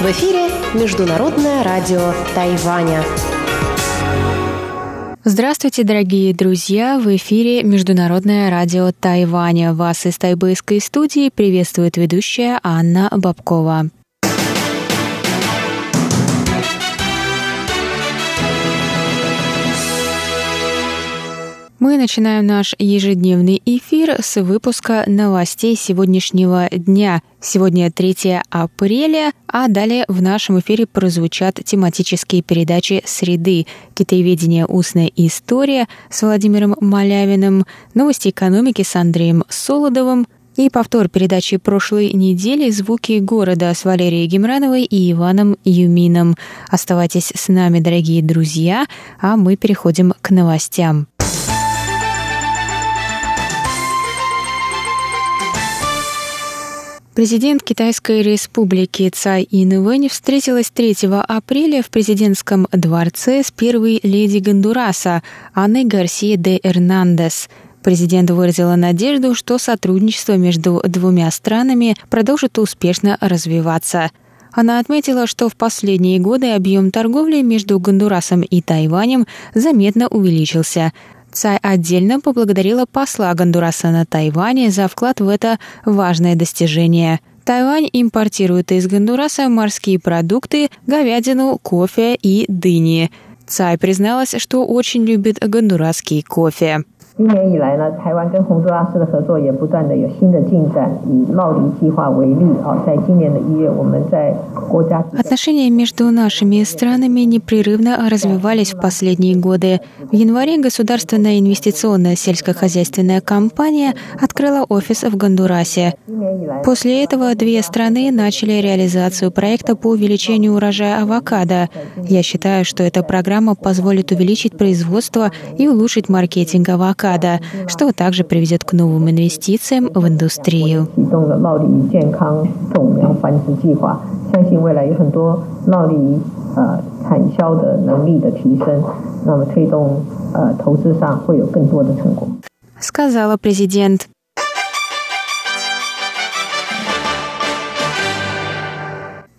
В эфире Международное радио Тайваня. Здравствуйте, дорогие друзья! В эфире Международное радио Тайваня. Вас из тайбэйской студии приветствует ведущая Анна Бабкова. Мы начинаем наш ежедневный эфир с выпуска новостей сегодняшнего дня. Сегодня 3 апреля, а далее в нашем эфире прозвучат тематические передачи «Среды», «Китаеведение. Устная история» с Владимиром Малявиным, «Новости экономики» с Андреем Солодовым, и повтор передачи прошлой недели «Звуки города» с Валерией Гемрановой и Иваном Юмином. Оставайтесь с нами, дорогие друзья, а мы переходим к новостям. Президент Китайской республики Цай Инвэнь встретилась 3 апреля в президентском дворце с первой леди Гондураса Анной Гарсия де Эрнандес. Президент выразила надежду, что сотрудничество между двумя странами продолжит успешно развиваться. Она отметила, что в последние годы объем торговли между Гондурасом и Тайванем заметно увеличился – Цай отдельно поблагодарила посла Гондураса на Тайване за вклад в это важное достижение. Тайвань импортирует из Гондураса морские продукты, говядину, кофе и дыни. Цай призналась, что очень любит гондурасский кофе. 今年以来呢，台湾跟洪都拉斯的合作也不断的有新的进展。以贸离计划为例，啊，在今年的一月，我们在国家 Отношения между нашими странами непрерывно развивались в последние годы. В январе государственная инвестиционная сельскохозяйственная компания открыла офис в Гондурасе. После этого две страны начали реализацию проекта по увеличению урожая авокадо. Я считаю, что эта программа позволит увеличить производство и улучшить маркетинг авокадо блокада, что также приведет к новым инвестициям в индустрию. 相信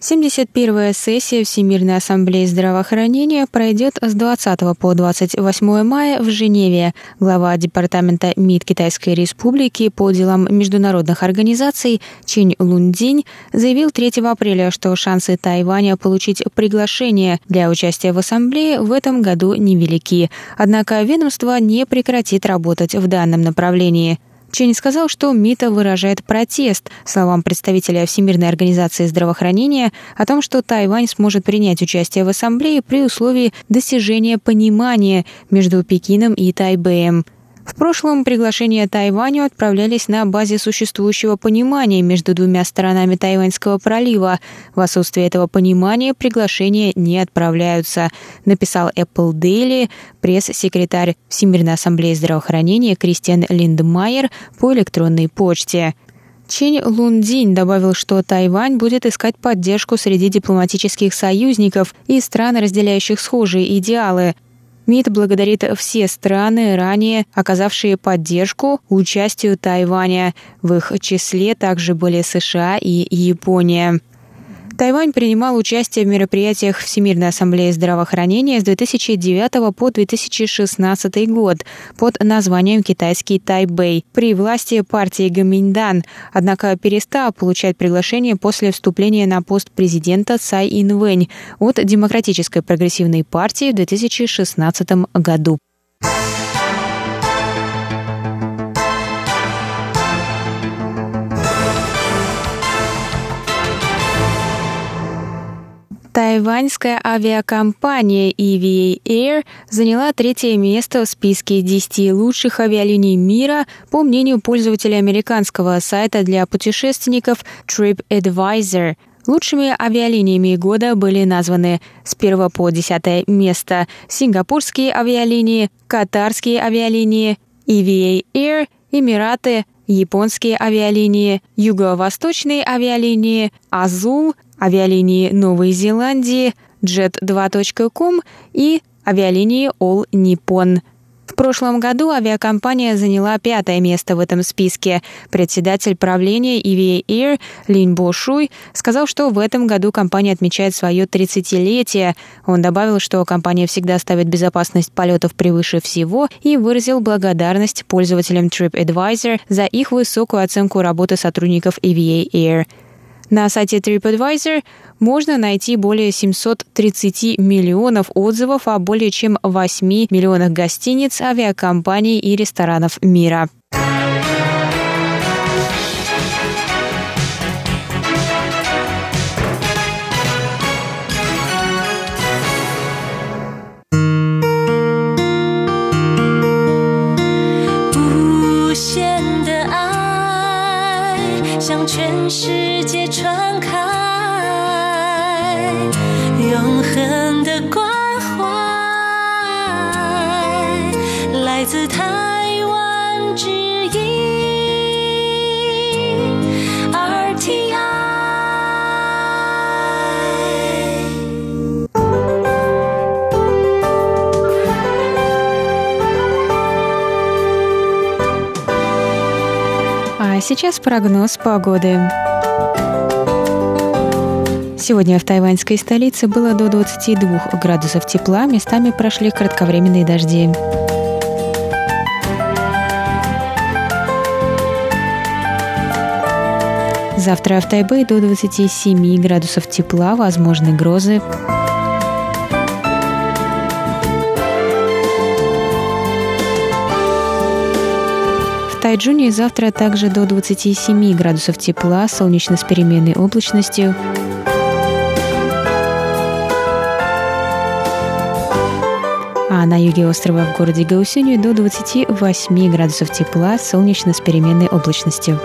71-я сессия Всемирной ассамблеи здравоохранения пройдет с 20 по 28 мая в Женеве. Глава Департамента МИД Китайской Республики по делам международных организаций Чинь Лундинь заявил 3 апреля, что шансы Тайваня получить приглашение для участия в ассамблее в этом году невелики. Однако ведомство не прекратит работать в данном направлении. Чен сказал, что МИТа выражает протест словам представителя Всемирной организации здравоохранения о том, что Тайвань сможет принять участие в ассамблее при условии достижения понимания между Пекином и Тайбэем. В прошлом приглашения Тайваню отправлялись на базе существующего понимания между двумя сторонами Тайваньского пролива. В отсутствие этого понимания приглашения не отправляются, написал Apple Daily пресс-секретарь Всемирной ассамблеи здравоохранения Кристиан Линдмайер по электронной почте. Чинь Лундинь добавил, что Тайвань будет искать поддержку среди дипломатических союзников и стран, разделяющих схожие идеалы, МИД благодарит все страны, ранее оказавшие поддержку участию Тайваня. В их числе также были США и Япония. Тайвань принимал участие в мероприятиях Всемирной ассамблеи здравоохранения с 2009 по 2016 год под названием «Китайский Тайбэй» при власти партии Гаминьдан, однако перестал получать приглашение после вступления на пост президента Цай Инвэнь от Демократической прогрессивной партии в 2016 году. Тайваньская авиакомпания EVA Air заняла третье место в списке 10 лучших авиалиний мира по мнению пользователя американского сайта для путешественников TripAdvisor. Лучшими авиалиниями года были названы с 1 по 10 место сингапурские авиалинии, катарские авиалинии, EVA Air, Эмираты, японские авиалинии, юго-восточные авиалинии, Азул, авиалинии Новой Зеландии, Jet2.com и авиалинии All Nippon. В прошлом году авиакомпания заняла пятое место в этом списке. Председатель правления EVA Air Лин Бо Шуй сказал, что в этом году компания отмечает свое 30-летие. Он добавил, что компания всегда ставит безопасность полетов превыше всего и выразил благодарность пользователям TripAdvisor за их высокую оценку работы сотрудников EVA Air. На сайте TripAdvisor можно найти более 730 миллионов отзывов о более чем 8 миллионах гостиниц, авиакомпаний и ресторанов мира. Сейчас прогноз погоды. Сегодня в тайваньской столице было до 22 градусов тепла, местами прошли кратковременные дожди. Завтра в Тайбэе до 27 градусов тепла, возможны грозы. Тайджуне завтра также до 27 градусов тепла, солнечно с переменной облачностью. А на юге острова в городе Гаусюню до 28 градусов тепла, солнечно с переменной облачностью.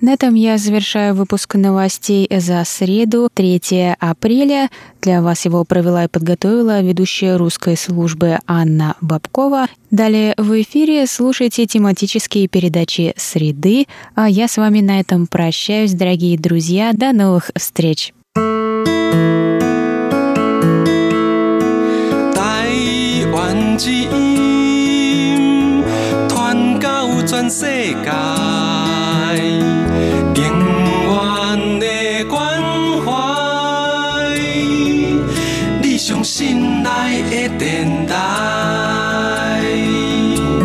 На этом я завершаю выпуск новостей за среду, 3 апреля. Для вас его провела и подготовила ведущая русской службы Анна Бабкова. Далее в эфире слушайте тематические передачи «Среды», а я с вами на этом прощаюсь, дорогие друзья. До новых встреч! Тайвань 之音，传到全世界。